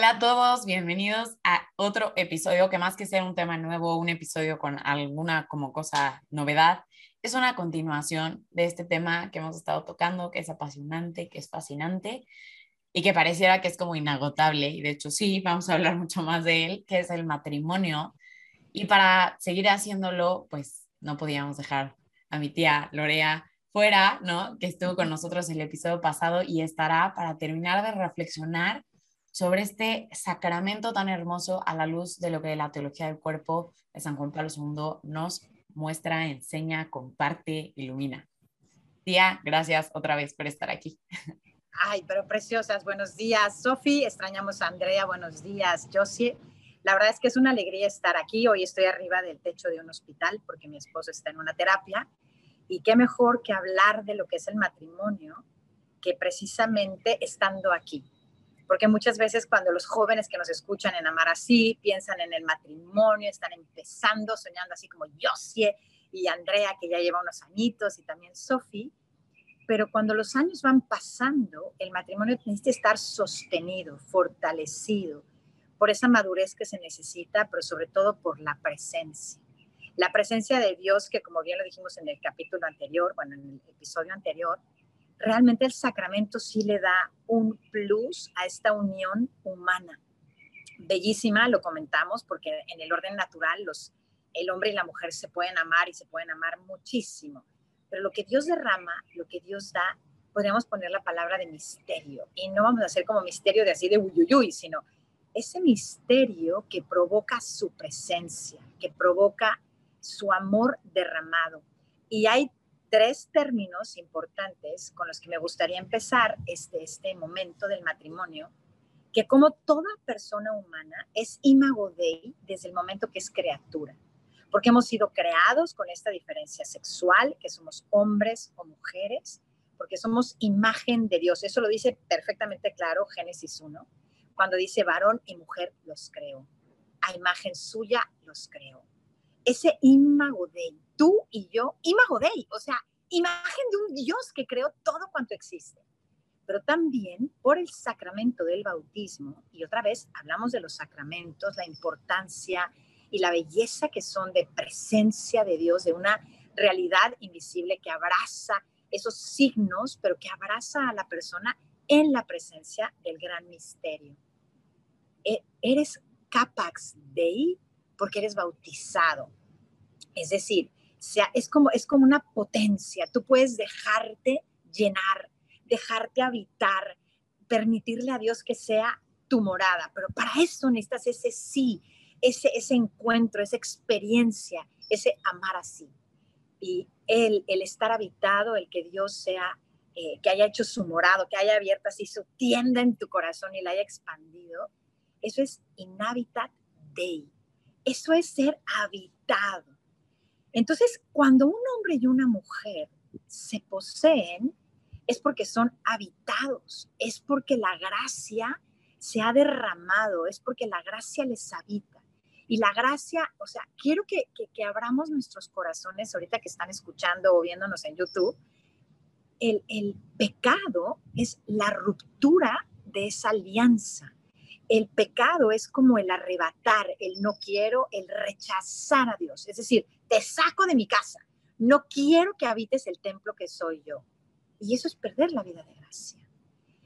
Hola a todos, bienvenidos a otro episodio que más que ser un tema nuevo, un episodio con alguna como cosa novedad, es una continuación de este tema que hemos estado tocando, que es apasionante, que es fascinante y que pareciera que es como inagotable. Y de hecho sí, vamos a hablar mucho más de él, que es el matrimonio. Y para seguir haciéndolo, pues no podíamos dejar a mi tía Lorea fuera, ¿no? Que estuvo con nosotros el episodio pasado y estará para terminar de reflexionar sobre este sacramento tan hermoso a la luz de lo que la teología del cuerpo de San Juan Pablo II nos muestra, enseña, comparte, ilumina. Tía, gracias otra vez por estar aquí. Ay, pero preciosas, buenos días. Sofi, extrañamos a Andrea, buenos días. Josie, la verdad es que es una alegría estar aquí. Hoy estoy arriba del techo de un hospital porque mi esposo está en una terapia. Y qué mejor que hablar de lo que es el matrimonio que precisamente estando aquí porque muchas veces cuando los jóvenes que nos escuchan en Amar Así piensan en el matrimonio, están empezando, soñando así como Josie y Andrea, que ya lleva unos añitos, y también Sofi, pero cuando los años van pasando, el matrimonio necesita estar sostenido, fortalecido, por esa madurez que se necesita, pero sobre todo por la presencia. La presencia de Dios, que como bien lo dijimos en el capítulo anterior, bueno, en el episodio anterior, realmente el sacramento sí le da un plus a esta unión humana. Bellísima, lo comentamos, porque en el orden natural los, el hombre y la mujer se pueden amar y se pueden amar muchísimo. Pero lo que Dios derrama, lo que Dios da, podríamos poner la palabra de misterio. Y no vamos a hacer como misterio de así de uyuyuy, sino ese misterio que provoca su presencia, que provoca su amor derramado. Y hay tres términos importantes con los que me gustaría empezar este, este momento del matrimonio, que como toda persona humana es imago Dei desde el momento que es criatura, porque hemos sido creados con esta diferencia sexual, que somos hombres o mujeres, porque somos imagen de Dios. Eso lo dice perfectamente claro Génesis 1, cuando dice varón y mujer los creó. A imagen suya los creó. Ese imago Dei tú y yo, imago Dei, o sea, imagen de un Dios que creó todo cuanto existe. Pero también por el sacramento del bautismo, y otra vez hablamos de los sacramentos, la importancia y la belleza que son de presencia de Dios, de una realidad invisible que abraza esos signos, pero que abraza a la persona en la presencia del gran misterio. E, eres capax dei porque eres bautizado. Es decir, sea, es como, es como una potencia. Tú puedes dejarte llenar, dejarte habitar, permitirle a Dios que sea tu morada, pero para eso necesitas ese sí, ese, ese encuentro, esa experiencia, ese amar así. Y el, el estar habitado, el que Dios sea, eh, que haya hecho su morado, que haya abierto así su tienda en tu corazón y la haya expandido, eso es inhabitat dei. Eso es ser habitado. Entonces, cuando un hombre y una mujer se poseen, es porque son habitados, es porque la gracia se ha derramado, es porque la gracia les habita. Y la gracia, o sea, quiero que, que, abramos nuestros corazones ahorita que están escuchando o viéndonos en YouTube. El, el pecado es la ruptura de esa alianza. El pecado es como el arrebatar, el no quiero, el rechazar a Dios. Es decir, te saco de mi casa. No quiero que habites el templo que soy yo. Y eso es perder la vida de gracia.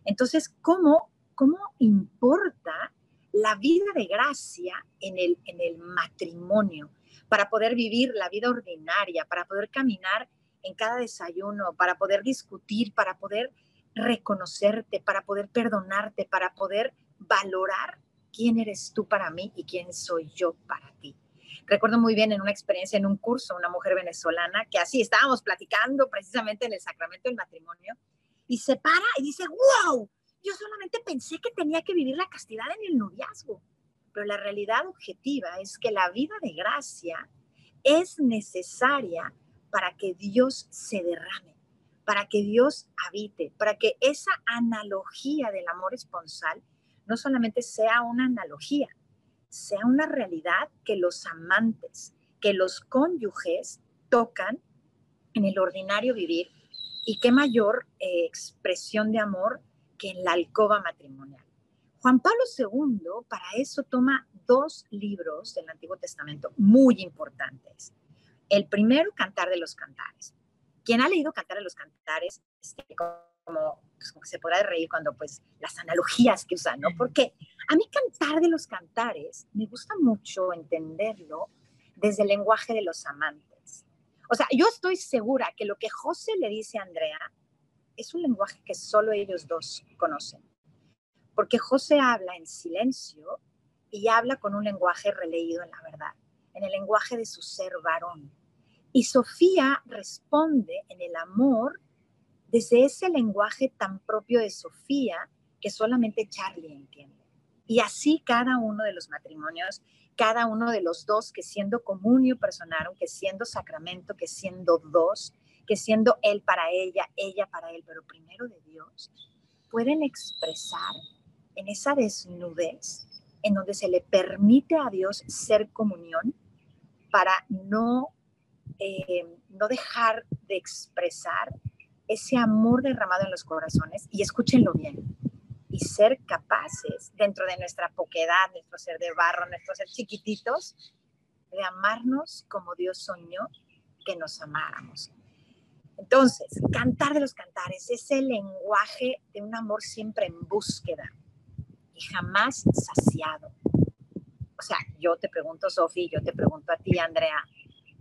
Entonces, ¿cómo, cómo importa la vida de gracia en el, en el matrimonio para poder vivir la vida ordinaria, para poder caminar en cada desayuno, para poder discutir, para poder reconocerte, para poder perdonarte, para poder valorar quién eres tú para mí y quién soy yo para ti. Recuerdo muy bien en una experiencia en un curso, una mujer venezolana, que así estábamos platicando precisamente en el sacramento del matrimonio, y se para y dice, wow, yo solamente pensé que tenía que vivir la castidad en el noviazgo, pero la realidad objetiva es que la vida de gracia es necesaria para que Dios se derrame, para que Dios habite, para que esa analogía del amor esponsal no solamente sea una analogía, sea una realidad que los amantes, que los cónyuges tocan en el ordinario vivir y qué mayor eh, expresión de amor que en la alcoba matrimonial. Juan Pablo II para eso toma dos libros del Antiguo Testamento muy importantes. El primero, Cantar de los Cantares. Quien ha leído Cantar de los Cantares, este, como, pues, como se podrá reír cuando pues las analogías que usan, ¿no? Porque a mí Cantar de los Cantares me gusta mucho entenderlo desde el lenguaje de los amantes. O sea, yo estoy segura que lo que José le dice a Andrea es un lenguaje que solo ellos dos conocen. Porque José habla en silencio y habla con un lenguaje releído en la verdad, en el lenguaje de su ser varón. Y Sofía responde en el amor desde ese lenguaje tan propio de Sofía que solamente Charlie entiende. Y así cada uno de los matrimonios, cada uno de los dos que siendo comunio personaron, que siendo sacramento, que siendo dos, que siendo él para ella, ella para él, pero primero de Dios, pueden expresar en esa desnudez en donde se le permite a Dios ser comunión para no, eh, no dejar de expresar ese amor derramado en los corazones, y escúchenlo bien, y ser capaces dentro de nuestra poquedad, nuestro ser de barro, nuestro ser chiquititos, de amarnos como Dios soñó que nos amáramos. Entonces, cantar de los cantares es el lenguaje de un amor siempre en búsqueda y jamás saciado. O sea, yo te pregunto, Sofi, yo te pregunto a ti, Andrea,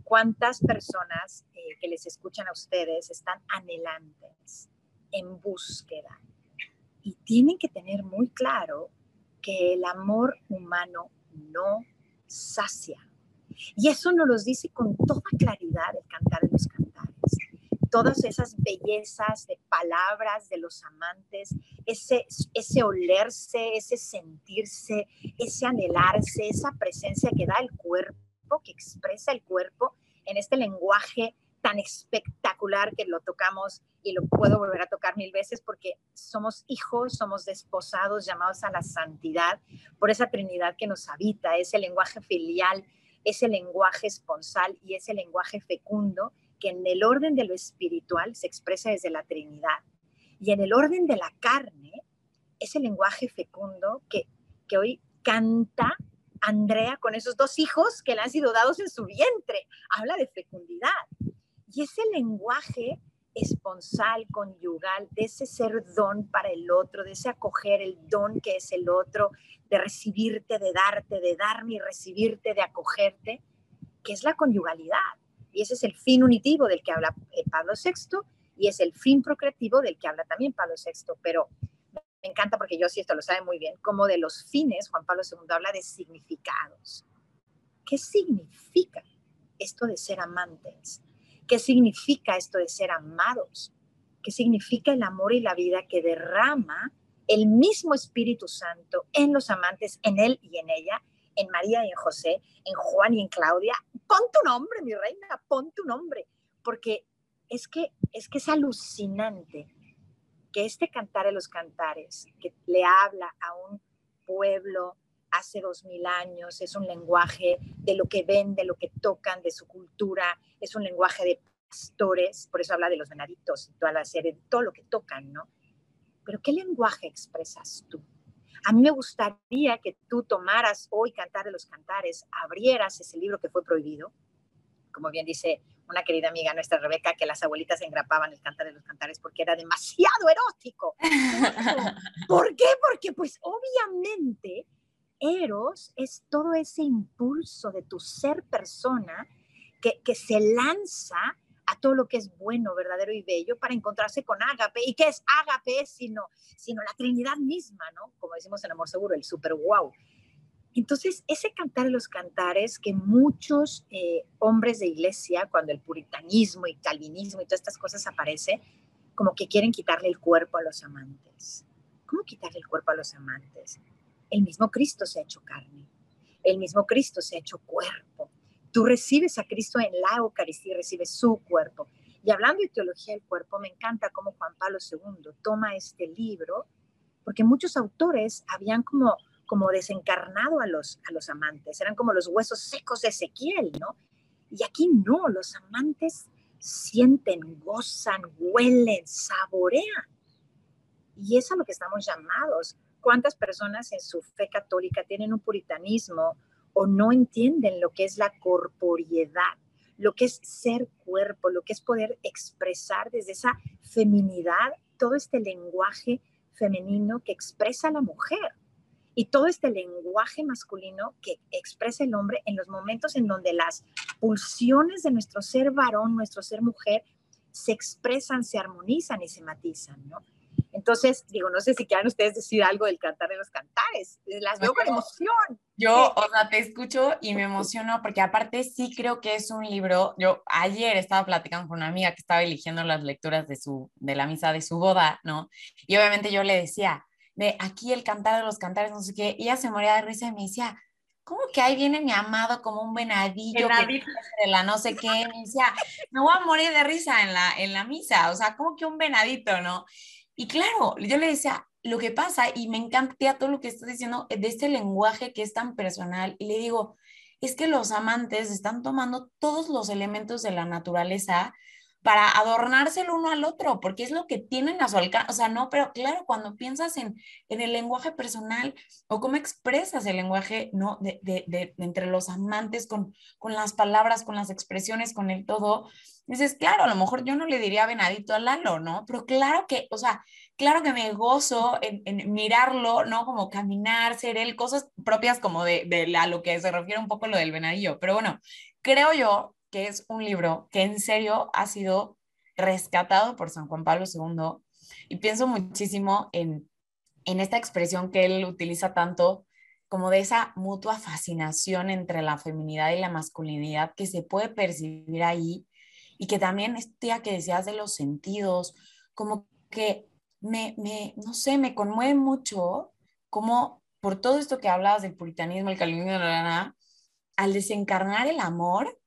¿cuántas personas eh, que les escuchan a ustedes están anhelantes, en búsqueda? Y tienen que tener muy claro que el amor humano no sacia. Y eso nos lo dice con toda claridad el cantar de los cantares todas esas bellezas de palabras de los amantes, ese, ese olerse, ese sentirse, ese anhelarse, esa presencia que da el cuerpo, que expresa el cuerpo en este lenguaje tan espectacular que lo tocamos y lo puedo volver a tocar mil veces porque somos hijos, somos desposados, llamados a la santidad por esa Trinidad que nos habita, ese lenguaje filial, ese lenguaje esponsal y ese lenguaje fecundo que en el orden de lo espiritual se expresa desde la Trinidad. Y en el orden de la carne ese lenguaje fecundo que, que hoy canta Andrea con esos dos hijos que le han sido dados en su vientre. Habla de fecundidad. Y ese lenguaje esponsal, conyugal, de ese ser don para el otro, de ese acoger el don que es el otro, de recibirte, de darte, de darme y recibirte, de acogerte, que es la conyugalidad. Y ese es el fin unitivo del que habla eh, Pablo VI y es el fin procreativo del que habla también Pablo VI. Pero me encanta porque yo sí esto lo sabe muy bien, como de los fines, Juan Pablo II habla de significados. ¿Qué significa esto de ser amantes? ¿Qué significa esto de ser amados? ¿Qué significa el amor y la vida que derrama el mismo Espíritu Santo en los amantes, en él y en ella, en María y en José, en Juan y en Claudia, pon tu nombre, mi reina, pon tu nombre, porque es que es, que es alucinante que este cantar de los cantares, que le habla a un pueblo hace dos mil años, es un lenguaje de lo que ven, de lo que tocan, de su cultura, es un lenguaje de pastores, por eso habla de los venaditos y toda la serie, de todo lo que tocan, ¿no? Pero ¿qué lenguaje expresas tú? A mí me gustaría que tú tomaras hoy Cantar de los Cantares, abrieras ese libro que fue prohibido, como bien dice una querida amiga nuestra Rebeca, que las abuelitas engrapaban el Cantar de los Cantares porque era demasiado erótico. ¿Por qué? Porque pues obviamente Eros es todo ese impulso de tu ser persona que, que se lanza a todo lo que es bueno, verdadero y bello para encontrarse con Ágape. ¿Y qué es Ágape? Sino, sino la Trinidad misma, ¿no? Como decimos en Amor Seguro, el super wow. Entonces, ese cantar de los cantares que muchos eh, hombres de iglesia, cuando el puritanismo y calvinismo y todas estas cosas aparece, como que quieren quitarle el cuerpo a los amantes. ¿cómo quitarle el cuerpo a los amantes? El mismo Cristo se ha hecho carne, el mismo Cristo se ha hecho cuerpo. Tú recibes a Cristo en la Eucaristía, recibes su cuerpo. Y hablando de teología del cuerpo, me encanta cómo Juan Pablo II toma este libro, porque muchos autores habían como, como desencarnado a los, a los amantes, eran como los huesos secos de Ezequiel, ¿no? Y aquí no, los amantes sienten, gozan, huelen, saborean. Y es a lo que estamos llamados. ¿Cuántas personas en su fe católica tienen un puritanismo o no entienden lo que es la corporiedad, lo que es ser cuerpo, lo que es poder expresar desde esa feminidad todo este lenguaje femenino que expresa la mujer y todo este lenguaje masculino que expresa el hombre en los momentos en donde las pulsiones de nuestro ser varón, nuestro ser mujer, se expresan, se armonizan y se matizan, ¿no? Entonces, digo, no sé si quieran ustedes decir algo del cantar de los cantares. Las veo con emoción. Yo, o sea, te escucho y me emociono porque aparte sí creo que es un libro. Yo ayer estaba platicando con una amiga que estaba eligiendo las lecturas de, su, de la misa de su boda, ¿no? Y obviamente yo le decía, de aquí el cantar de los cantares, no sé qué, y ella se moría de risa y me decía, ¿cómo que ahí viene mi amado como un venadillo, venadillo. de la no sé qué? Me decía, me voy a morir de risa en la, en la misa, o sea, como que un venadito, ¿no? Y claro, yo le decía, lo que pasa, y me encanta todo lo que estás diciendo de este lenguaje que es tan personal, y le digo, es que los amantes están tomando todos los elementos de la naturaleza para adornarse el uno al otro, porque es lo que tienen a su alcance. O sea, no, pero claro, cuando piensas en, en el lenguaje personal o cómo expresas el lenguaje, ¿no? De, de, entre los amantes, con, con las palabras, con las expresiones, con el todo, dices, claro, a lo mejor yo no le diría venadito a Lalo, ¿no? Pero claro que, o sea, claro que me gozo en, en mirarlo, ¿no? Como caminar, ser él, cosas propias como de, de a lo que se refiere un poco lo del venadillo. Pero bueno, creo yo que es un libro que en serio ha sido rescatado por San Juan Pablo II y pienso muchísimo en, en esta expresión que él utiliza tanto como de esa mutua fascinación entre la feminidad y la masculinidad que se puede percibir ahí y que también este que decías de los sentidos, como que me, me, no sé, me conmueve mucho como por todo esto que hablabas del puritanismo, el calvinismo, al desencarnar el amor,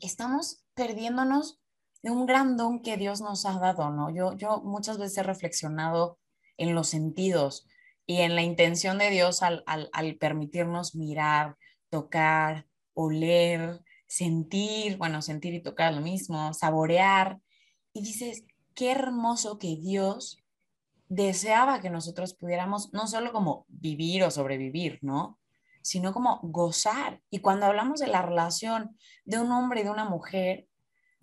estamos perdiéndonos de un gran don que Dios nos ha dado, ¿no? Yo, yo muchas veces he reflexionado en los sentidos y en la intención de Dios al, al, al permitirnos mirar, tocar, oler, sentir, bueno, sentir y tocar lo mismo, saborear. Y dices, qué hermoso que Dios deseaba que nosotros pudiéramos no solo como vivir o sobrevivir, ¿no? Sino como gozar. Y cuando hablamos de la relación de un hombre y de una mujer,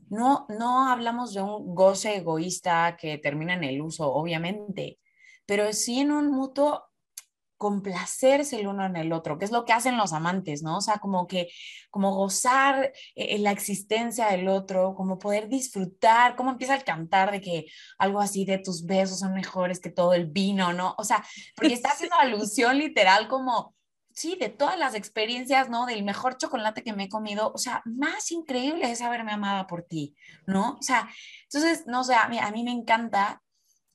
no, no hablamos de un goce egoísta que termina en el uso, obviamente, pero sí en un mutuo complacerse el uno en el otro, que es lo que hacen los amantes, ¿no? O sea, como que, como gozar en la existencia del otro, como poder disfrutar, como empieza el cantar de que algo así de tus besos son mejores que todo el vino, ¿no? O sea, porque está haciendo alusión literal como sí, de todas las experiencias, ¿no? Del mejor chocolate que me he comido, o sea, más increíble es haberme amada por ti, ¿no? O sea, entonces, no sé, a mí, a mí me encanta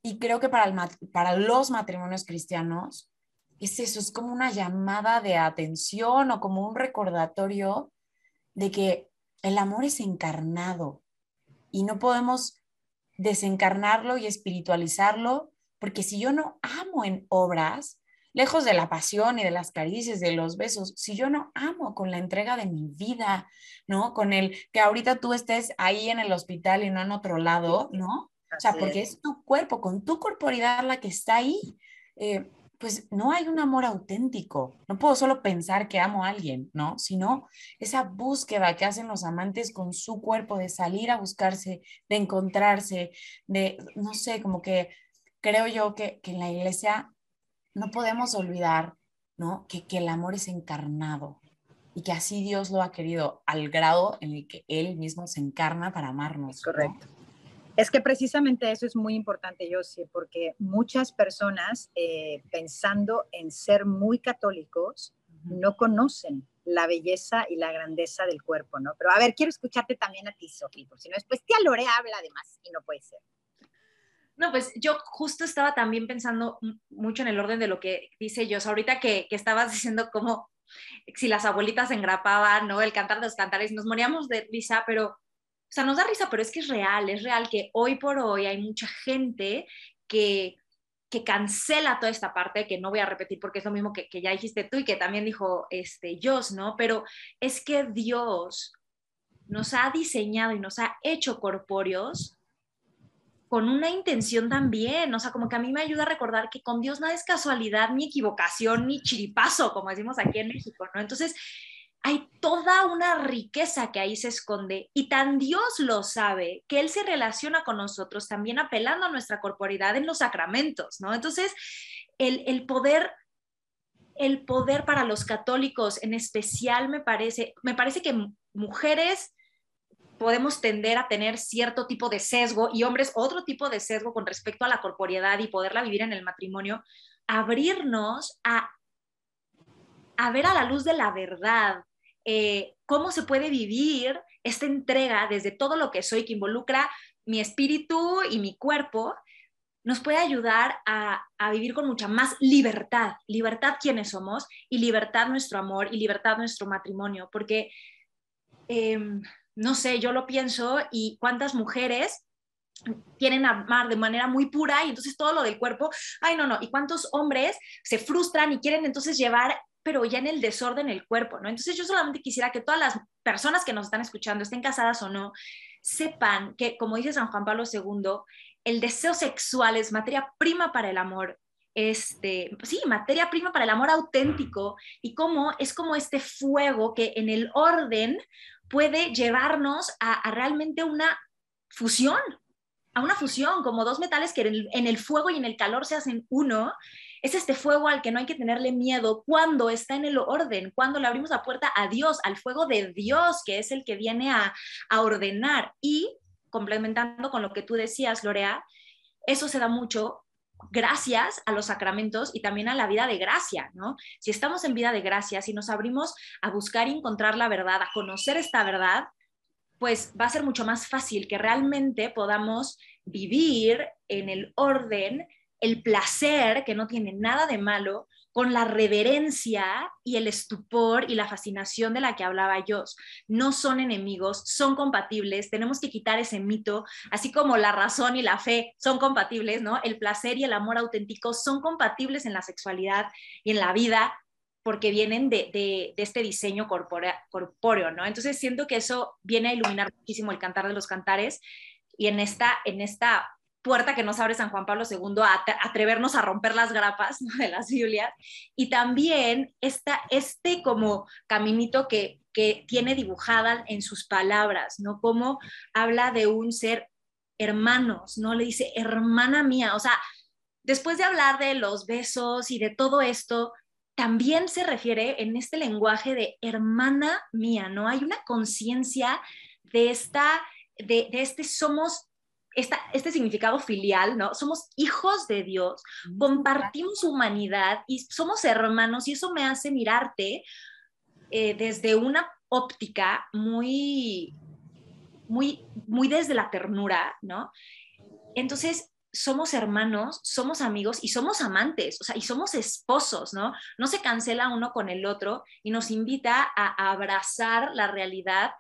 y creo que para, el, para los matrimonios cristianos es eso, es como una llamada de atención o como un recordatorio de que el amor es encarnado y no podemos desencarnarlo y espiritualizarlo, porque si yo no amo en obras, lejos de la pasión y de las caricias, de los besos, si yo no amo con la entrega de mi vida, ¿no? Con el que ahorita tú estés ahí en el hospital y no en otro lado, ¿no? O sea, porque es tu cuerpo, con tu corporidad la que está ahí. Eh, pues no hay un amor auténtico. No puedo solo pensar que amo a alguien, ¿no? Sino esa búsqueda que hacen los amantes con su cuerpo de salir a buscarse, de encontrarse, de, no sé, como que creo yo que, que en la iglesia no podemos olvidar ¿no? que, que el amor es encarnado y que así Dios lo ha querido al grado en el que Él mismo se encarna para amarnos. Correcto. Es que precisamente eso es muy importante, yo sí, porque muchas personas eh, pensando en ser muy católicos no conocen la belleza y la grandeza del cuerpo, ¿no? Pero a ver, quiero escucharte también a ti, Sofía, porque si no después tía Lore habla además y no puede ser. No, pues yo justo estaba también pensando mucho en el orden de lo que dice yo. ahorita que, que estabas diciendo cómo si las abuelitas engrapaban, ¿no? El cantar de los cantares, nos moríamos de risa, pero, o sea, nos da risa, pero es que es real, es real que hoy por hoy hay mucha gente que, que cancela toda esta parte, que no voy a repetir porque es lo mismo que, que ya dijiste tú y que también dijo este, Dios, ¿no? Pero es que Dios nos ha diseñado y nos ha hecho corpóreos con una intención también, o sea, como que a mí me ayuda a recordar que con Dios nada es casualidad, ni equivocación, ni chiripazo, como decimos aquí en México, ¿no? Entonces, hay toda una riqueza que ahí se esconde y tan Dios lo sabe que Él se relaciona con nosotros también apelando a nuestra corporidad en los sacramentos, ¿no? Entonces, el, el poder el poder para los católicos en especial me parece, me parece que mujeres podemos tender a tener cierto tipo de sesgo y hombres otro tipo de sesgo con respecto a la corporeidad y poderla vivir en el matrimonio, abrirnos a, a ver a la luz de la verdad eh, cómo se puede vivir esta entrega desde todo lo que soy, que involucra mi espíritu y mi cuerpo, nos puede ayudar a, a, vivir con mucha más libertad, libertad quienes somos y libertad nuestro amor y libertad nuestro matrimonio, porque eh, no sé, yo lo pienso y cuántas mujeres quieren amar de manera muy pura y entonces todo lo del cuerpo, ay no, no, y cuántos hombres se frustran y quieren entonces llevar pero ya en el desorden el cuerpo, ¿no? Entonces yo solamente quisiera que todas las personas que nos están escuchando, estén casadas o no, sepan que, como dice San Juan Pablo II, el deseo sexual es materia prima para el amor, este, sí, materia prima para el amor auténtico y cómo es como este fuego que en el orden puede llevarnos a, realmente una fusión, a una fusión, como dos metales que en el, fuego y en el calor se hacen uno, es este fuego al que no hay que tenerle miedo cuando está en el orden, cuando le abrimos la puerta a Dios, al fuego de Dios, que es el que viene a, a ordenar. Y complementando con lo que tú decías, Lorea, eso se da mucho gracias a los sacramentos y también a la vida de gracia, ¿no? Si estamos en vida de gracia, si nos abrimos a buscar y encontrar la verdad, a conocer esta verdad, pues va a ser mucho más fácil que realmente podamos vivir en el orden, el placer, que no tiene nada de malo, con la reverencia y el estupor y la fascinación de la que hablaba yo. No son enemigos, son compatibles, tenemos que quitar ese mito, así como la razón y la fe son compatibles, ¿no? El placer y el amor auténtico son compatibles en la sexualidad y en la vida porque vienen de, este diseño corpóreo, ¿no? Entonces siento que eso viene a iluminar muchísimo el cantar de los cantares y en esta, en esta puerta que nos abre San Juan Pablo II a atrevernos a romper las grapas de las Biblias y también esta, este como caminito que, que tiene dibujada en sus palabras, ¿no? Como habla de un ser hermanos, ¿no? Le dice, hermana mía, o sea, después de hablar de los besos y de todo esto, también se refiere en este lenguaje de hermana mía, ¿no? Hay una conciencia de esta, de, de este somos este significado filial, ¿no? Somos hijos de Dios, compartimos humanidad y somos hermanos y eso me hace mirarte eh, desde una óptica muy, muy, muy desde la ternura, ¿no? Entonces, somos hermanos, somos amigos y somos amantes, o sea, y somos esposos, ¿no? No se cancela uno con el otro y nos invita a abrazar la realidad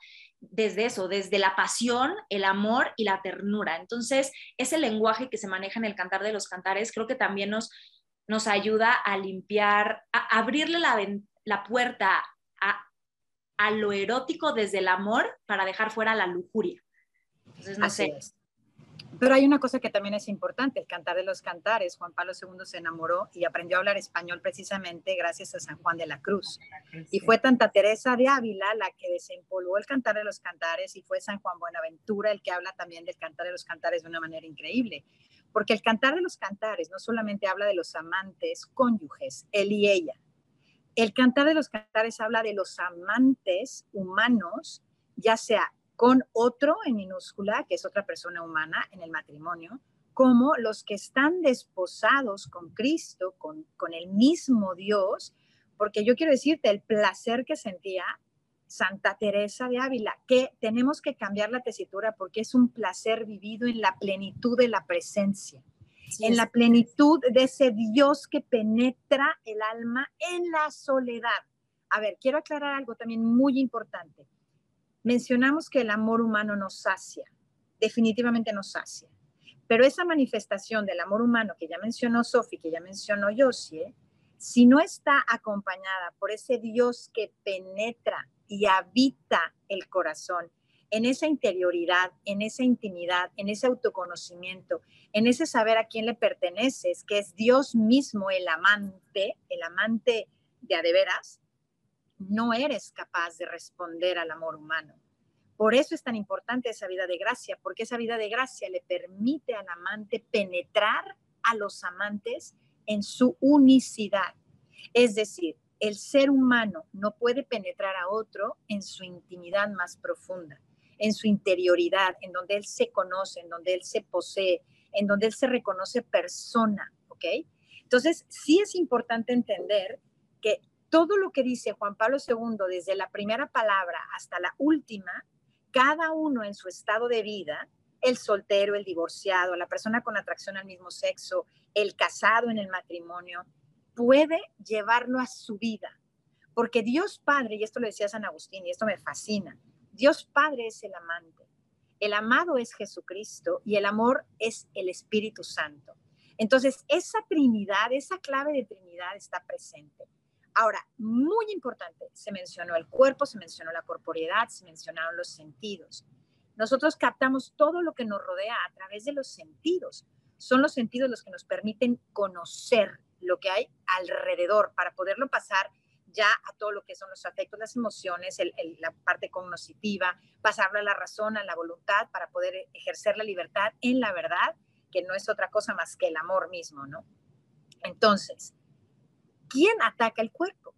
desde eso, desde la pasión, el amor y la ternura. Entonces, ese lenguaje que se maneja en el cantar de los cantares creo que también nos, nos ayuda a limpiar, a abrirle la, la puerta a, a, lo erótico desde el amor para dejar fuera la lujuria. Entonces, no sé. Pero hay una cosa que también es importante, el cantar de los cantares. Juan Pablo II se enamoró y aprendió a hablar español precisamente gracias a San Juan de la Cruz. Y fue Tanta Teresa de Ávila la que desempolvó el cantar de los cantares y fue San Juan Buenaventura el que habla también del cantar de los cantares de una manera increíble. Porque el cantar de los cantares no solamente habla de los amantes cónyuges, él y ella. El cantar de los cantares habla de los amantes humanos, ya sea con otro en minúscula, que es otra persona humana en el matrimonio, como los que están desposados con Cristo, con, con el mismo Dios, porque yo quiero decirte el placer que sentía Santa Teresa de Ávila, que tenemos que cambiar la tesitura porque es un placer vivido en la plenitud de la presencia. en la plenitud de ese Dios que penetra el alma en la soledad. A ver, quiero aclarar algo también muy importante. Mencionamos que el amor humano nos sacia, definitivamente nos sacia, pero esa manifestación del amor humano que ya mencionó Sofi, que ya mencionó Josie, si no está acompañada por ese Dios que penetra y habita el corazón, en esa interioridad, en esa intimidad, en ese autoconocimiento, en ese saber a quién le perteneces, que es Dios mismo el amante, el amante de a de veras, no eres capaz de responder al amor humano. Por eso es tan importante esa vida de gracia, porque esa vida de gracia le permite al amante penetrar a los amantes en su unicidad. Es decir, el ser humano no puede penetrar a otro en su intimidad más profunda en su interioridad, en donde él se conoce, en donde él se posee, en donde él se reconoce persona, ¿ok? Entonces, sí es importante entender que todo lo que dice Juan Pablo II, desde la primera palabra hasta la última, cada uno en su estado de vida, el soltero, el divorciado, la persona con atracción al mismo sexo, el casado en el matrimonio, puede llevarlo a su vida. Porque Dios Padre, y esto lo decía San Agustín, y esto me fascina, Dios Padre es el amante, el amado es Jesucristo y el amor es el Espíritu Santo. Entonces, esa Trinidad, esa clave de Trinidad está presente. Ahora, muy importante, se mencionó el cuerpo, se mencionó la corporeidad, se mencionaron los sentidos. Nosotros captamos todo lo que nos rodea a través de los sentidos. Son los sentidos los que nos permiten conocer lo que hay alrededor para poderlo pasar ya a todo lo que son los afectos, las emociones, la parte cognitiva, pasarlo a la razón, a la voluntad para poder ejercer la libertad en la verdad, que no es otra cosa más que el amor mismo, ¿no? Entonces, ¿quién ataca el cuerpo?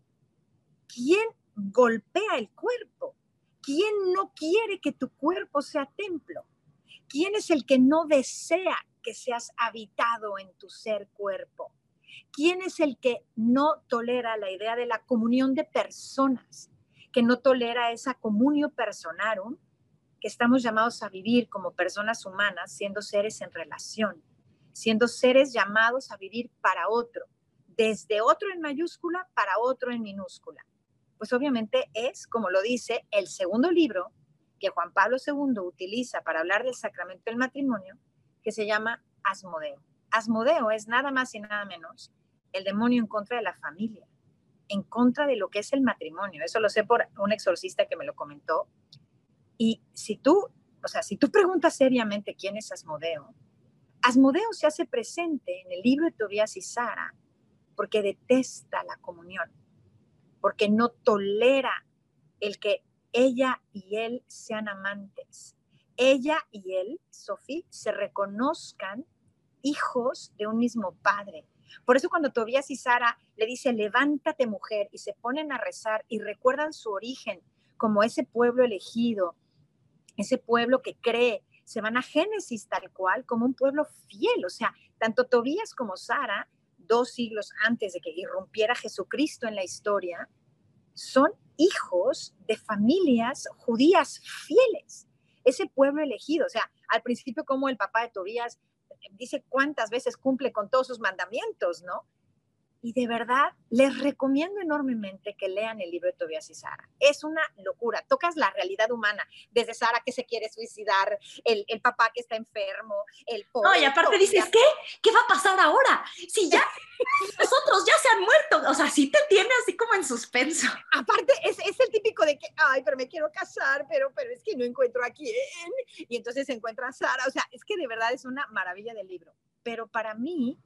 ¿Quién golpea el cuerpo? ¿Quién no quiere que tu cuerpo sea templo? ¿Quién es el que no desea que seas habitado en tu ser cuerpo? ¿Quién es el que no tolera la idea de la comunión de personas? Que no tolera esa comunio personarum que estamos llamados a vivir como personas humanas, siendo seres en relación, siendo seres llamados a vivir para otro, desde otro en mayúscula para otro en minúscula. Pues obviamente es, como lo dice el segundo libro que Juan Pablo II utiliza para hablar del sacramento del matrimonio, que se llama Asmodeo. Asmodeo es nada más y nada menos el demonio en contra de la familia, en contra de lo que es el matrimonio. Eso lo sé por un exorcista que me lo comentó. Y si tú, o sea, si tú preguntas seriamente quién es Asmodeo, Asmodeo se hace presente en el libro de Tobías y Sara porque detesta la comunión, porque no tolera el que ella y él sean amantes. Ella y él, Sofía, se reconozcan hijos de un mismo padre. Por eso cuando Tobías y Sara le dice, levántate mujer, y se ponen a rezar y recuerdan su origen como ese pueblo elegido, ese pueblo que cree, se van a Génesis tal cual, como un pueblo fiel. O sea, tanto Tobías como Sara, dos siglos antes de que irrumpiera Jesucristo en la historia, son hijos de familias judías fieles. Ese pueblo elegido, o sea, al principio como el papá de Tobías dice cuántas veces cumple con todos sus mandamientos, ¿no? Y de verdad, les recomiendo enormemente que lean el libro de Tobias y Sara. Es una locura. Tocas la realidad humana, desde Sara que se quiere suicidar, el, el papá que está enfermo, el pobre. No, y aparte dices, ¿qué? ¿Qué va a pasar ahora? Si ya nosotros ya se han muerto. O sea, sí te tiene así como en suspenso. Aparte, es, es el típico de que, ay, pero me quiero casar, pero, pero es que no encuentro a quién. Y entonces se encuentra a Sara. O sea, es que de verdad es una maravilla del libro. Pero para mí,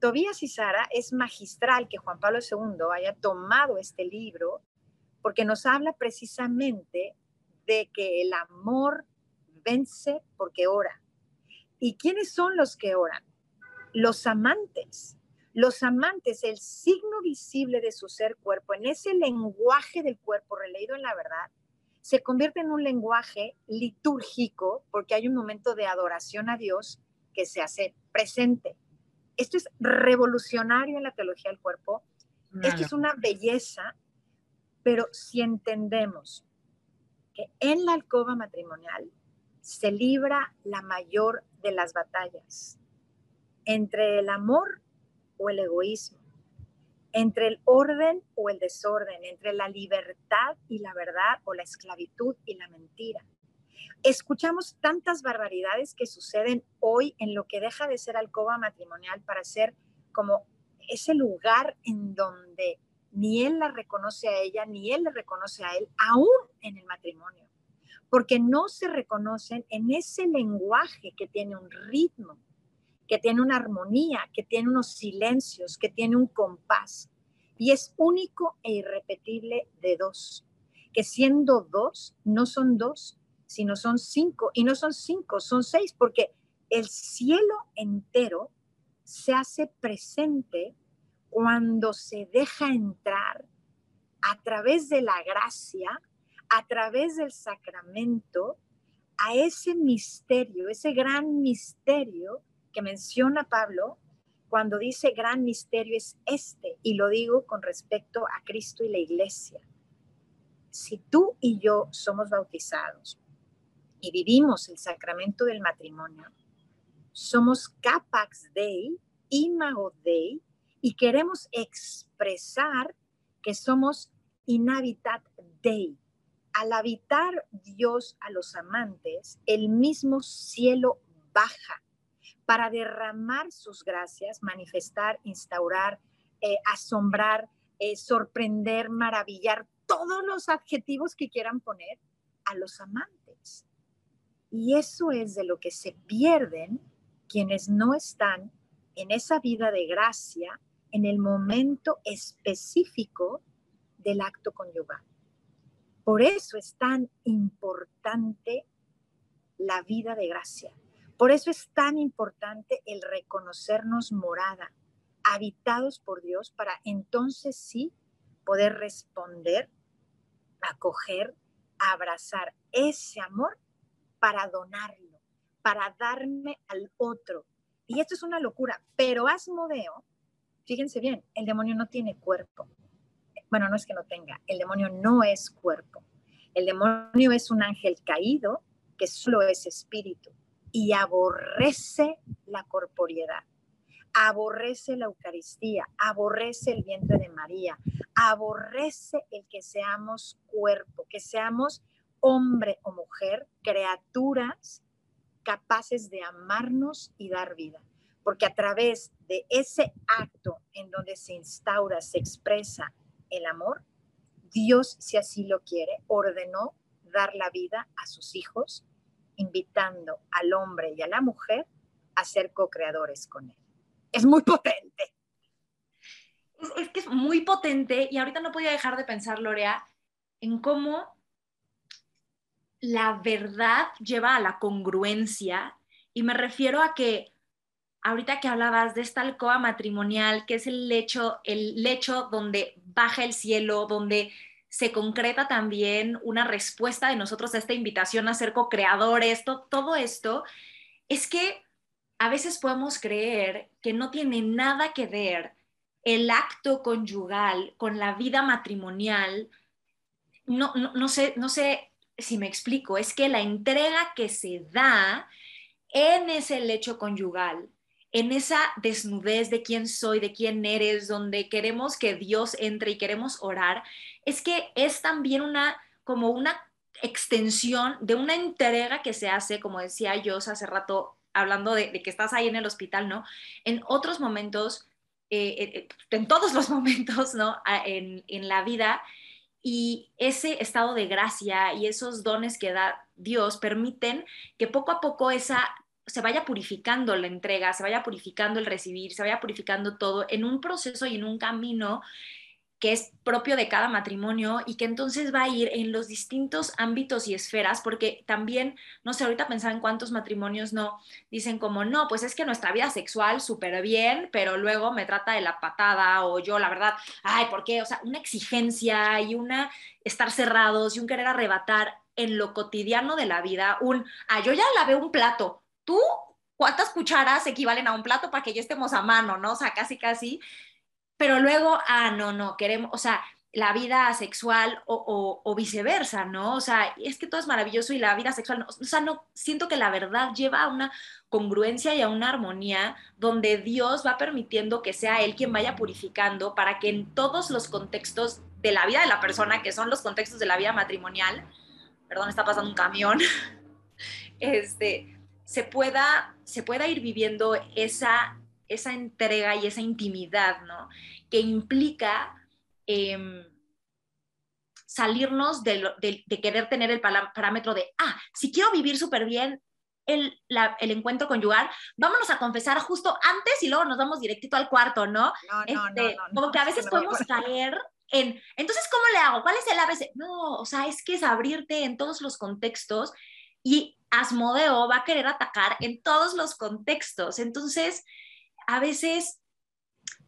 Tobías y Sara es magistral que Juan Pablo II haya tomado este libro porque nos habla precisamente de que el amor vence porque ora. ¿Y quiénes son los que oran? Los amantes. Los amantes, el signo visible de su ser cuerpo, en ese lenguaje del cuerpo releído en la verdad, se convierte en un lenguaje litúrgico porque hay un momento de adoración a Dios que se hace presente. Esto es revolucionario en la teología del cuerpo. Esto es una belleza, pero si entendemos que en la alcoba matrimonial se libra la mayor de las batallas, entre el amor o el egoísmo, entre el orden o el desorden, entre la libertad y la verdad o la esclavitud y la mentira. Escuchamos tantas barbaridades que suceden hoy en lo que deja de ser alcoba matrimonial para ser como ese lugar en donde ni él la reconoce a ella, ni él le reconoce a él, aún en el matrimonio, porque no se reconocen en ese lenguaje que tiene un ritmo, que tiene una armonía, que tiene unos silencios, que tiene un compás, y es único e irrepetible de dos, que siendo dos, no son dos, sino son cinco, y no son cinco, son seis, porque el cielo entero se hace presente cuando se deja entrar a través de la gracia, a través del sacramento, a ese misterio, ese gran misterio que menciona Pablo cuando dice gran misterio es este, y lo digo con respecto a Cristo y la iglesia. Si tú y yo somos bautizados y vivimos el sacramento del matrimonio, somos capax dei, imago dei, y queremos expresar que somos inhabitat dei. Al habitar Dios a los amantes, el mismo cielo baja para derramar sus gracias, manifestar, instaurar, eh, asombrar, eh, sorprender, maravillar, todos los adjetivos que quieran poner a los amantes. Y eso es de lo que se pierden quienes no están en esa vida de gracia en el momento específico del acto conyugal. Por eso es tan importante la vida de gracia. Por eso es tan importante el reconocernos morada, habitados por Dios, para entonces sí poder responder, acoger, abrazar ese amor para donarlo, para darme al otro. Y esto es una locura, pero Asmodeo Fíjense bien, el demonio no tiene cuerpo. Bueno, no es que no tenga, el demonio no es cuerpo. El demonio es un ángel caído que solo es espíritu y aborrece la corporiedad, aborrece la Eucaristía, aborrece el vientre de María, aborrece el que seamos cuerpo, que seamos hombre o mujer, criaturas capaces de amarnos y dar vida porque a través de ese acto en donde se instaura, se expresa el amor, Dios, si así lo quiere, ordenó dar la vida a sus hijos, invitando al hombre y a la mujer a ser co-creadores con él. Es muy potente. Es, que es muy potente y ahorita no podía dejar de pensar, Lorea, en cómo la verdad lleva a la congruencia y me refiero a que ahorita que hablabas de esta alcoba matrimonial, que es el lecho, el lecho donde baja el cielo, donde se concreta también una respuesta de nosotros a esta invitación a ser co-creadores, todo esto, es que a veces podemos creer que no tiene nada que ver el acto conyugal con la vida matrimonial. No, no, no, sé, no sé si me explico, es que la entrega que se da en ese lecho conyugal en esa desnudez de quién soy, de quién eres, donde queremos que Dios entre y queremos orar, es que es también una, como una extensión de una entrega que se hace, como decía yo hace rato, hablando de, que estás ahí en el hospital, ¿no? En otros momentos, eh, eh, en todos los momentos, ¿no? En la vida, y ese estado de gracia y esos dones que da Dios permiten que poco a poco esa se vaya purificando la entrega, se vaya purificando el recibir, se vaya purificando todo en un proceso y en un camino que es propio de cada matrimonio y que entonces va a ir en los distintos ámbitos y esferas, porque también, no sé, ahorita pensar en cuántos matrimonios no dicen como, no, pues es que nuestra vida sexual súper bien, pero luego me trata de la patada o yo, la verdad, ay, ¿por qué? O sea, una exigencia y una estar cerrados y un querer arrebatar en lo cotidiano de la vida, un, ah, yo ya lavé un plato, tú, ¿cuántas cucharas equivalen a un plato para que ya estemos a mano, no? O sea, casi, casi. Pero luego, ah, no, no, queremos, o sea, la vida sexual o, viceversa, ¿no? O sea, es que todo es maravilloso y la vida sexual, no, o sea, no, siento que la verdad lleva a una congruencia y a una armonía donde Dios va permitiendo que sea Él quien vaya purificando para que en todos los contextos de la vida de la persona, que son los contextos de la vida matrimonial, perdón, está pasando un camión, este, se pueda, se pueda ir viviendo esa, esa entrega y esa intimidad, ¿no? Que implica Em, salirnos de, querer tener el parámetro de, ah, si quiero vivir súper bien el, encuentro conyugal, vámonos a confesar justo antes y luego nos vamos directito al cuarto, ¿no? No, no, este, Como que a veces podemos caer en, entonces, ¿cómo le hago? ¿Cuál es el ABC? No, o sea, es que es abrirte en todos los contextos y Asmodeo va a querer atacar en todos los contextos. Entonces, a veces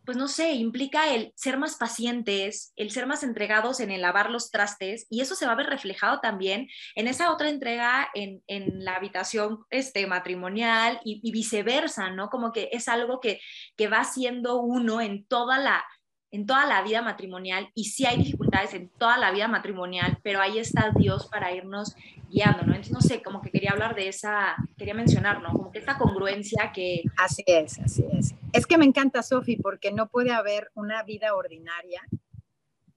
pues no sé, implica el ser más pacientes, el ser más entregados en el lavar los trastes y eso se va a ver reflejado también en esa otra entrega en, la habitación este, matrimonial y, viceversa, ¿no? Como que es algo que, que va siendo uno en toda la en toda la vida matrimonial y sí hay dificultades en toda la vida matrimonial, pero ahí está Dios para irnos guiando, ¿no? Entonces, no sé, como que quería hablar de esa, quería mencionar, ¿no? Como que esta congruencia que... Así es, así es. Es que me encanta, Sofi, porque no puede haber una vida ordinaria,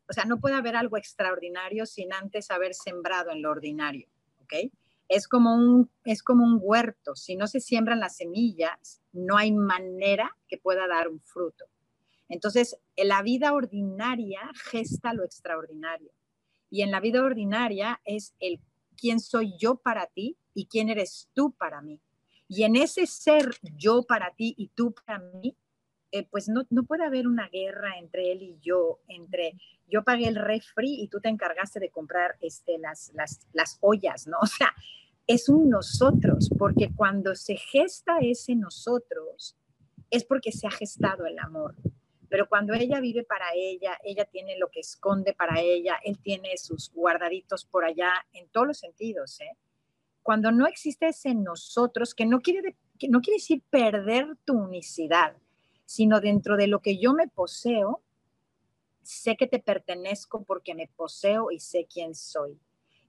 o sea, no puede haber algo extraordinario sin antes haber sembrado en lo ordinario, ¿ok? Es como un, es como un huerto, si no se siembran las semillas, no hay manera que pueda dar un fruto. Entonces, en la vida ordinaria gesta lo extraordinario. Y en la vida ordinaria es el quién soy yo para ti y quién eres tú para mí. Y en ese ser yo para ti y tú para mí, eh, pues no, puede haber una guerra entre él y yo, entre yo pagué el refri y tú te encargaste de comprar este, las, las, las ollas, ¿no? O sea, es un nosotros, porque cuando se gesta ese nosotros, es porque se ha gestado el amor pero cuando ella vive para ella, ella tiene lo que esconde para ella, él tiene sus guardaditos por allá en todos los sentidos. ¿eh? Cuando no existe ese nosotros, que no quiere, que no quiere decir perder tu unicidad, sino dentro de lo que yo me poseo, sé que te pertenezco porque me poseo y sé quién soy.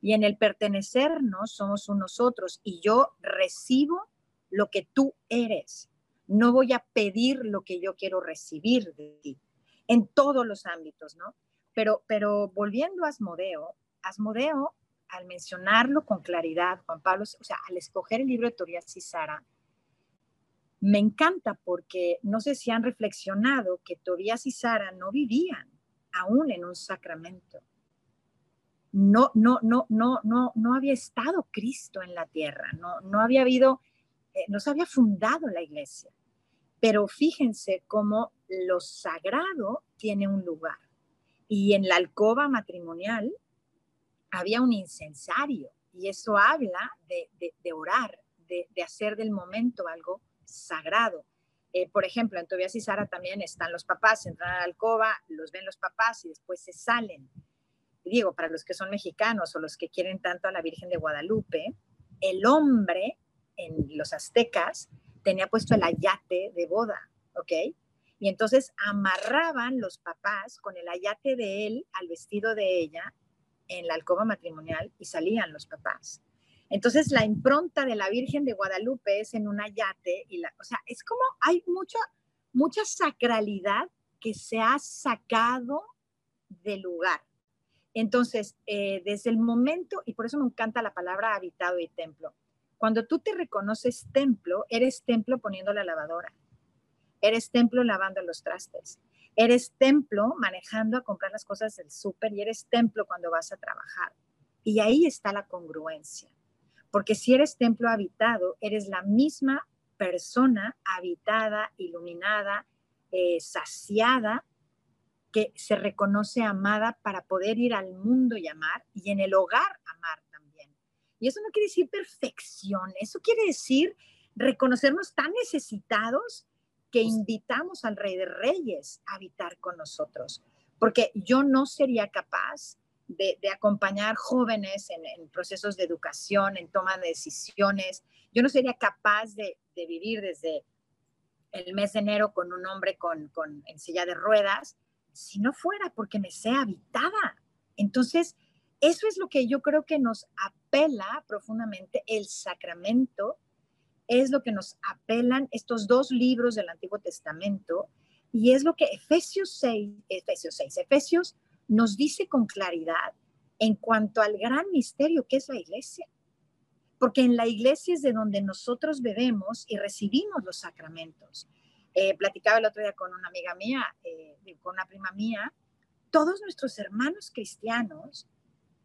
Y en el pertenecernos somos un nosotros y yo recibo lo que tú eres no voy a pedir lo que yo quiero recibir de ti, en todos los ámbitos, ¿no? Pero, pero volviendo a Asmodeo, Asmodeo, al mencionarlo con claridad, Juan Pablo, o sea, al escoger el libro de Torías y Sara, me encanta porque no sé si han reflexionado que Torías y Sara no vivían aún en un sacramento. No, no, no, no, no, no había estado Cristo en la tierra, no, no había habido no se había fundado la iglesia. Pero fíjense cómo lo sagrado tiene un lugar. Y en la alcoba matrimonial había un incensario y eso habla de, orar, de, hacer del momento algo sagrado. Eh, por ejemplo, en Tobias y Sara también están los papás, entran a la alcoba, los ven los papás y después se salen. digo, para los que son mexicanos o los que quieren tanto a la Virgen de Guadalupe, el hombre en los aztecas tenía puesto el ayate de boda, ¿ok? Y entonces amarraban los papás con el ayate de él al vestido de ella en la alcoba matrimonial y salían los papás. Entonces la impronta de la Virgen de Guadalupe es en un ayate y la, o sea, es como hay mucha mucha sacralidad que se ha sacado del lugar. Entonces, eh, desde el momento, y por eso me encanta la palabra habitado y templo, cuando tú te reconoces templo, eres templo poniendo la lavadora, eres templo lavando los trastes, eres templo manejando a comprar las cosas del súper y eres templo cuando vas a trabajar. Y ahí está la congruencia, porque si eres templo habitado, eres la misma persona habitada, iluminada, eh, saciada, que se reconoce amada para poder ir al mundo y amar y en el hogar amar y eso no quiere decir perfección, eso quiere decir reconocernos tan necesitados que invitamos al Rey de Reyes a habitar con nosotros. Porque yo no sería capaz de, acompañar jóvenes en, procesos de educación, en toma de decisiones. Yo no sería capaz de, vivir desde el mes de enero con un hombre con, en silla de ruedas si no fuera porque me sea habitada. Entonces, eso es lo que yo creo que nos apela profundamente el sacramento, es lo que nos apelan estos dos libros del Antiguo Testamento y es lo que Efesios 6, Efesios 6, Efesios nos dice con claridad en cuanto al gran misterio que es la iglesia. Porque en la iglesia es de donde nosotros bebemos y recibimos los sacramentos. Eh, platicaba el otro día con una amiga mía, eh, con una prima mía, todos nuestros hermanos cristianos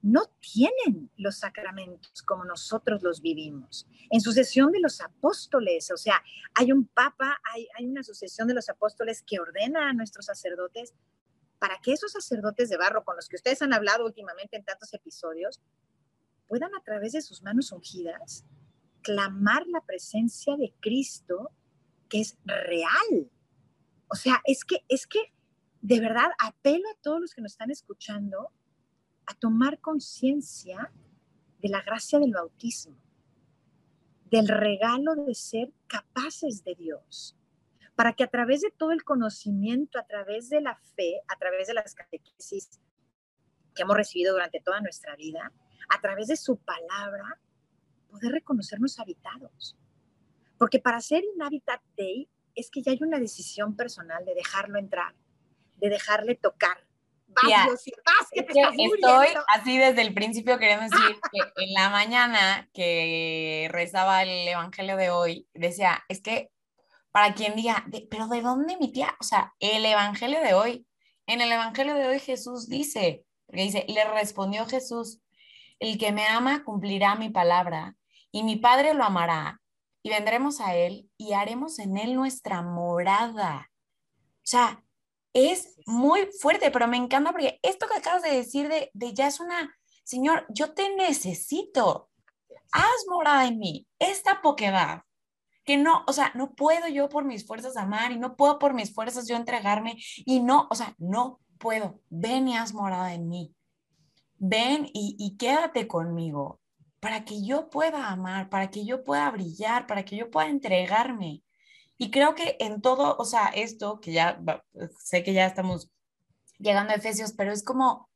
no tienen los sacramentos como nosotros los vivimos. En sucesión de los apóstoles, o sea, hay un papa, hay, una sucesión de los apóstoles que ordena a nuestros sacerdotes para que esos sacerdotes de barro con los que ustedes han hablado últimamente en tantos episodios puedan a través de sus manos ungidas clamar la presencia de Cristo que es real. O sea, es que, es que de verdad apelo a todos los que nos están escuchando a tomar conciencia de la gracia del bautismo, del regalo de ser capaces de Dios, para que a través de todo el conocimiento, a través de la fe, a través de las catequesis que hemos recibido durante toda nuestra vida, a través de su palabra, poder reconocernos habitados. Porque para ser un es que ya hay una decisión personal de dejarlo entrar, de dejarle tocar. Vas, que te estoy así desde el principio queriendo decir que en la mañana que rezaba el evangelio de hoy, decía, es que para quien diga, pero ¿de dónde mi tía? O sea, el evangelio de hoy, en el evangelio de hoy Jesús dice, porque dice, le respondió Jesús, el que me ama cumplirá mi palabra y mi Padre lo amará y vendremos a Él y haremos en Él nuestra morada. O sea, es muy fuerte, pero me encanta porque esto que acabas de decir de, de ya es una, Señor, yo te necesito. Haz morada en mí, esta poquedad, que no, o sea, no puedo yo por mis fuerzas amar y no puedo por mis fuerzas yo entregarme y no, o sea, no puedo. Ven y haz morada en mí. Ven y, y quédate conmigo para que yo pueda amar, para que yo pueda brillar, para que yo pueda entregarme. Y creo que en todo, o sea, esto que ya sé que ya estamos llegando a Efesios, pero es como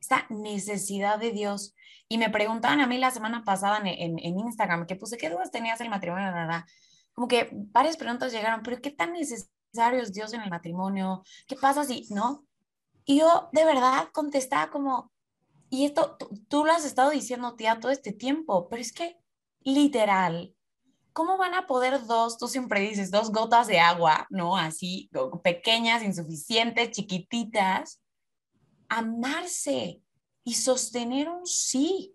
esta necesidad de Dios. Y me preguntaban a mí la semana pasada en, en, Instagram que puse, ¿qué dudas tenías el matrimonio? Nada. Como que varias preguntas llegaron, pero ¿qué tan necesario es Dios en el matrimonio? ¿Qué pasa si, no? Y yo de verdad contestaba como, y esto tú, lo has estado diciendo, tía, todo este tiempo, pero es que literal, ¿cómo van a poder dos, tú siempre dices, dos gotas de agua, ¿no? Así, pequeñas, insuficientes, chiquititas, amarse y sostener un sí?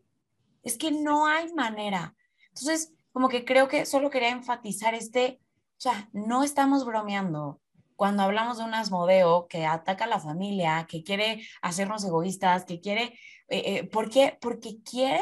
Es que no hay manera. Entonces, como que creo que solo quería enfatizar este, o sea, no estamos bromeando cuando hablamos de un asmodeo que ataca a la familia, que quiere hacernos egoístas, que quiere eh, eh, ¿Por qué? Porque quiere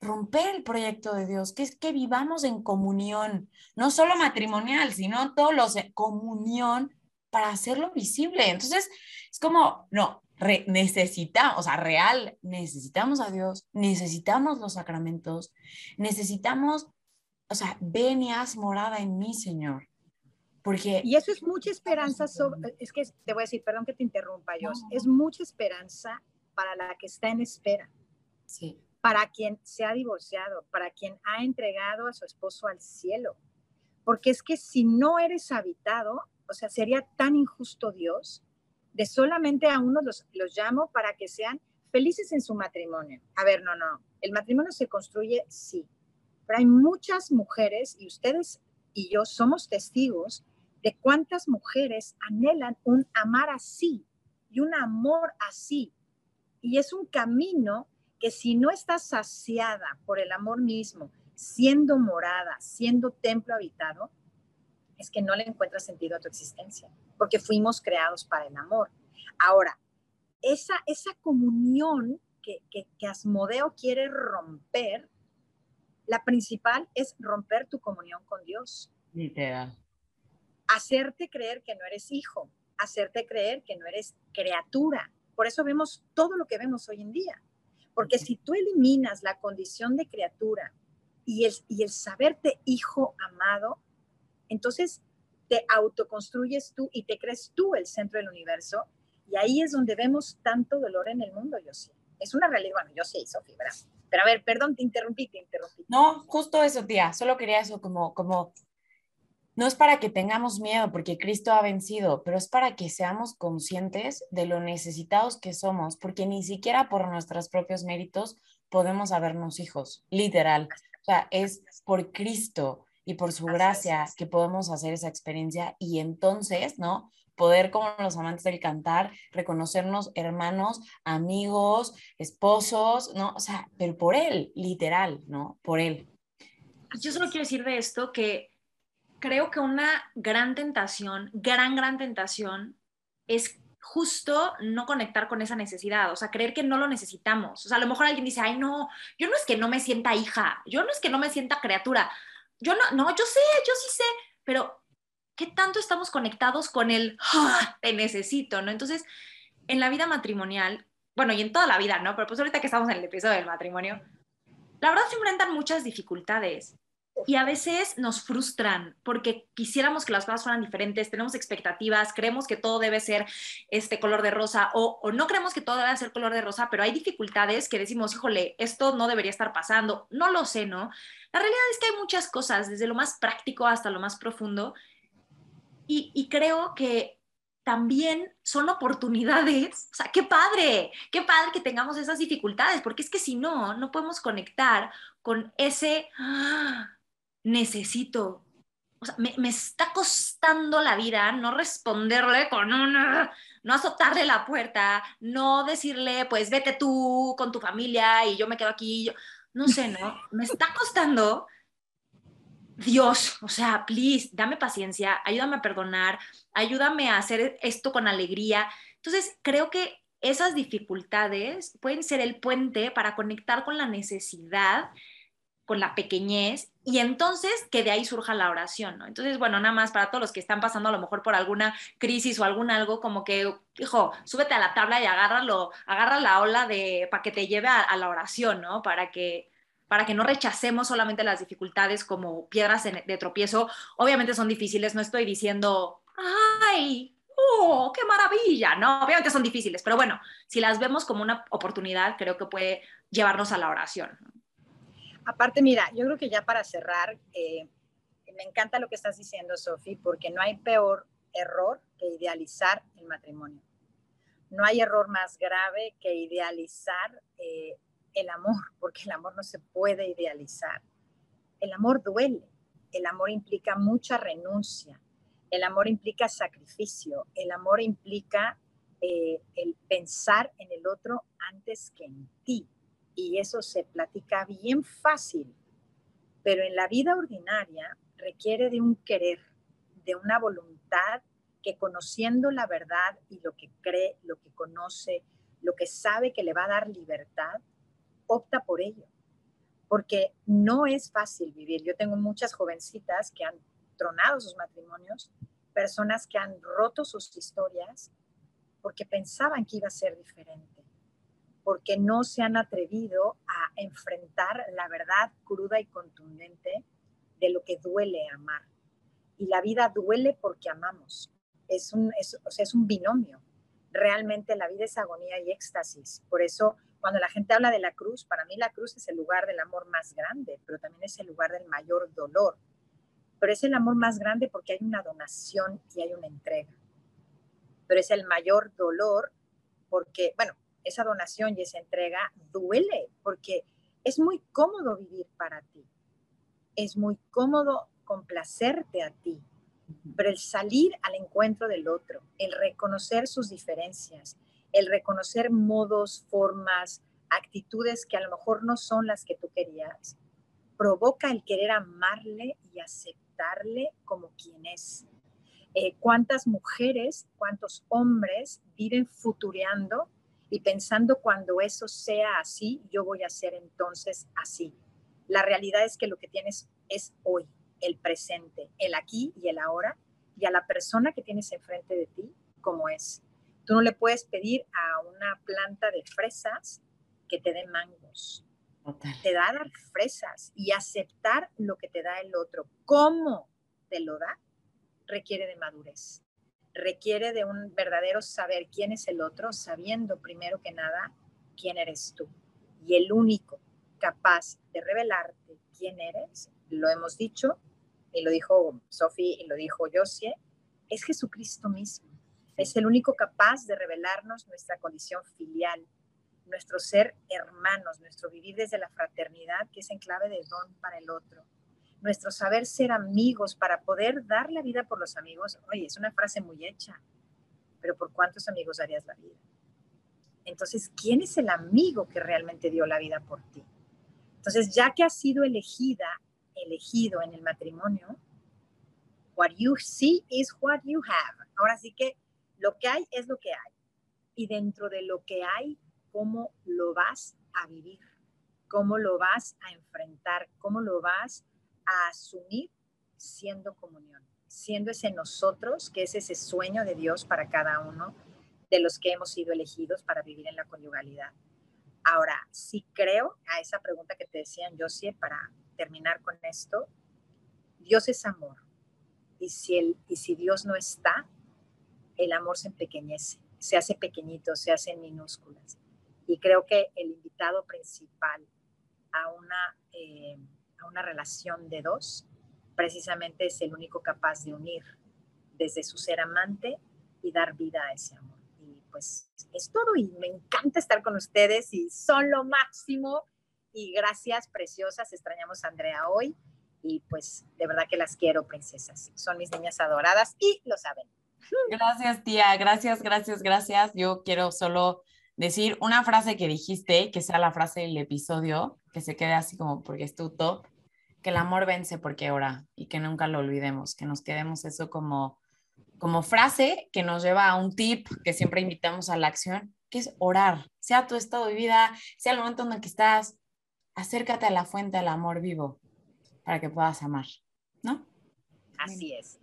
romper el proyecto de Dios, que es que vivamos en comunión, no solo matrimonial, sino todos los comunión para hacerlo visible. Entonces, es como, no, necesitamos, o sea, real, necesitamos a Dios, necesitamos los sacramentos, necesitamos, o sea, ven y haz morada en mí, Señor. Porque... Y eso es mucha esperanza, es que te voy a decir, perdón que te interrumpa, Dios, es mucha esperanza para la que está en espera. Sí. Para quien se ha divorciado, para quien ha entregado a su esposo al cielo. Porque es que si no eres habitado, o sea, sería tan injusto Dios de solamente a unos los, los llamo para que sean felices en su matrimonio. A ver, no, no. El matrimonio se construye, sí. Pero hay muchas mujeres, y ustedes y yo somos testigos de cuántas mujeres anhelan un amar así y un amor así, y es un camino que si no estás saciada por el amor mismo, siendo morada, siendo templo habitado, es que no le encuentras sentido a tu existencia, porque fuimos creados para el amor. Ahora, esa, esa comunión que, que, que Asmodeo quiere romper, la principal es romper tu comunión con Dios. Literal. Hacerte creer que no eres hijo, hacerte creer que no eres criatura, por eso vemos todo lo que vemos hoy en día. Porque si tú eliminas la condición de criatura y el, y el saberte hijo amado, entonces te autoconstruyes tú y te crees tú el centro del universo Y ahí es donde vemos tanto dolor en el mundo, yo sí. Es una realidad, bueno, yo sí, Sofía. Pero a ver, perdón, te interrumpí, te interrumpí. No, justo eso, tía. Solo quería eso como, como, no es para que tengamos miedo porque Cristo ha vencido, pero es para que seamos conscientes de lo necesitados que somos, porque ni siquiera por nuestros propios méritos podemos habernos hijos, literal. O sea, es por Cristo y por su gracia que podemos hacer esa experiencia y entonces, ¿no? poder como los amantes del cantar, reconocernos hermanos, amigos, esposos, ¿no? O sea, pero por él, literal, ¿no? Por él. Yo solo quiero decir de esto que creo que una gran tentación, gran, gran tentación es justo no conectar con esa necesidad, o sea, creer que no lo necesitamos. O sea, a lo mejor alguien dice, ay, no, yo no es que no me sienta hija, yo no es que no me sienta criatura, yo no, no, yo sé, yo sí sé, pero ¿qué tanto estamos conectados con el ah, te necesito, ¿no? Entonces, en la vida matrimonial, bueno, y en toda la vida, ¿no? Pero pues ahorita que estamos en el episodio del matrimonio, la verdad se enfrentan muchas dificultades y a veces nos frustran porque quisiéramos que las cosas fueran diferentes, tenemos expectativas, creemos que todo debe ser este color de rosa o, no creemos que todo debe ser color de rosa, pero hay dificultades que decimos, híjole, esto no debería estar pasando, no lo sé, ¿no? La realidad es que hay muchas cosas, desde lo más práctico hasta lo más profundo, y, creo que también son oportunidades. O sea, qué padre, qué padre que tengamos esas dificultades, porque es que si no, no podemos conectar con ese ¡ah! Necesito. O sea, me, me, está costando la vida no responderle con una, no azotarle la puerta, no decirle, pues vete tú con tu familia y yo me quedo aquí. Yo, no sé, ¿no? Me está costando Dios, o sea, please, dame paciencia, ayúdame a perdonar, ayúdame a hacer esto con alegría. Entonces, creo que esas dificultades pueden ser el puente para conectar con la necesidad, con la pequeñez, y entonces que de ahí surja la oración, ¿no? Entonces, bueno, nada más para todos los que están pasando a lo mejor por alguna crisis o algún algo, como que, hijo, súbete a la tabla y agárralo, agarra la ola de, para que te lleve a, a la oración, ¿no? Para que para que no rechacemos solamente las dificultades como piedras de tropiezo. Obviamente son difíciles, no estoy diciendo, ay, oh, qué maravilla, no, obviamente son difíciles, pero bueno, si las vemos como una oportunidad, creo que puede llevarnos a la oración. Aparte, mira, yo creo que ya para cerrar, eh, me encanta lo que estás diciendo, Sofi, porque no hay peor error que idealizar el matrimonio. No hay error más grave que idealizar eh, el amor, porque el amor no se puede idealizar. El amor duele, el amor implica mucha renuncia, el amor implica sacrificio, el amor implica eh, el pensar en el otro antes que en ti. Y eso se platica bien fácil, pero en la vida ordinaria requiere de un querer, de una voluntad que conociendo la verdad y lo que cree, lo que conoce, lo que sabe que le va a dar libertad, opta por ello, porque no es fácil vivir. Yo tengo muchas jovencitas que han tronado sus matrimonios, personas que han roto sus historias porque pensaban que iba a ser diferente, porque no se han atrevido a enfrentar la verdad cruda y contundente de lo que duele amar. Y la vida duele porque amamos. Es un, o sea, es un binomio. Realmente la vida es agonía y éxtasis. Por eso cuando la gente habla de la cruz, para mí la cruz es el lugar del amor más grande, pero también es el lugar del mayor dolor. Pero es el amor más grande porque hay una donación y hay una entrega. Pero es el mayor dolor porque, bueno, esa donación y esa entrega duele porque es muy cómodo vivir para ti. Es muy cómodo complacerte a ti. Pero el salir al encuentro del otro, el reconocer sus diferencias, el reconocer modos, formas, actitudes que a lo mejor no son las que tú querías, provoca el querer amarle y aceptarle como quien es. Eh, ¿Cuántas mujeres, cuántos hombres viven futureando y pensando cuando eso sea así, yo voy a ser entonces así? La realidad es que lo que tienes es hoy, el presente, el aquí y el ahora, y a la persona que tienes enfrente de ti como es. Tú no le puedes pedir a una planta de fresas que te dé mangos. Te da dar fresas y aceptar lo que te da el otro. ¿Cómo te lo da? Requiere de madurez. Requiere de un verdadero saber quién es el otro, sabiendo primero que nada quién eres tú. Y el único capaz de revelarte quién eres, lo hemos dicho, y lo dijo Sophie y lo dijo Josie, es Jesucristo mismo. Es el único capaz de revelarnos nuestra condición filial, nuestro ser hermanos, nuestro vivir desde la fraternidad, que es en clave de don para el otro, nuestro saber ser amigos para poder dar la vida por los amigos. Oye, es una frase muy hecha, pero ¿por cuántos amigos darías la vida? Entonces, ¿quién es el amigo que realmente dio la vida por ti? Entonces, ya que has sido elegida, elegido en el matrimonio, what you see is what you have. Ahora sí que lo que hay es lo que hay. Y dentro de lo que hay, ¿cómo lo vas a vivir? ¿Cómo lo vas a enfrentar? ¿Cómo lo vas a asumir siendo comunión? Siendo ese nosotros, que es ese sueño de Dios para cada uno de los que hemos sido elegidos para vivir en la conyugalidad. Ahora, sí creo a esa pregunta que te decían, Josie, para terminar con esto, Dios es amor. Y si, el, y si Dios no está, el amor se empequeñece, se hace pequeñito, se hace minúsculas. Y creo que el invitado principal a una, eh, a una relación de dos, precisamente es el único capaz de unir desde su ser amante y dar vida a ese amor. Y pues es todo y me encanta estar con ustedes y son lo máximo. Y gracias, preciosas. Extrañamos a Andrea hoy y pues de verdad que las quiero, princesas. Son mis niñas adoradas y lo saben. Gracias, tía. Gracias, gracias, gracias. Yo quiero solo decir una frase que dijiste, que sea la frase del episodio, que se quede así como porque es tu top, que el amor vence porque ora y que nunca lo olvidemos, que nos quedemos eso como, como frase que nos lleva a un tip que siempre invitamos a la acción, que es orar, sea tu estado de vida, sea el momento en el que estás, acércate a la fuente del amor vivo para que puedas amar, ¿no? Así es.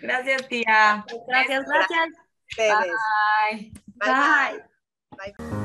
Gracias, tía. Gracias, gracias. Bye. Bye. Bye.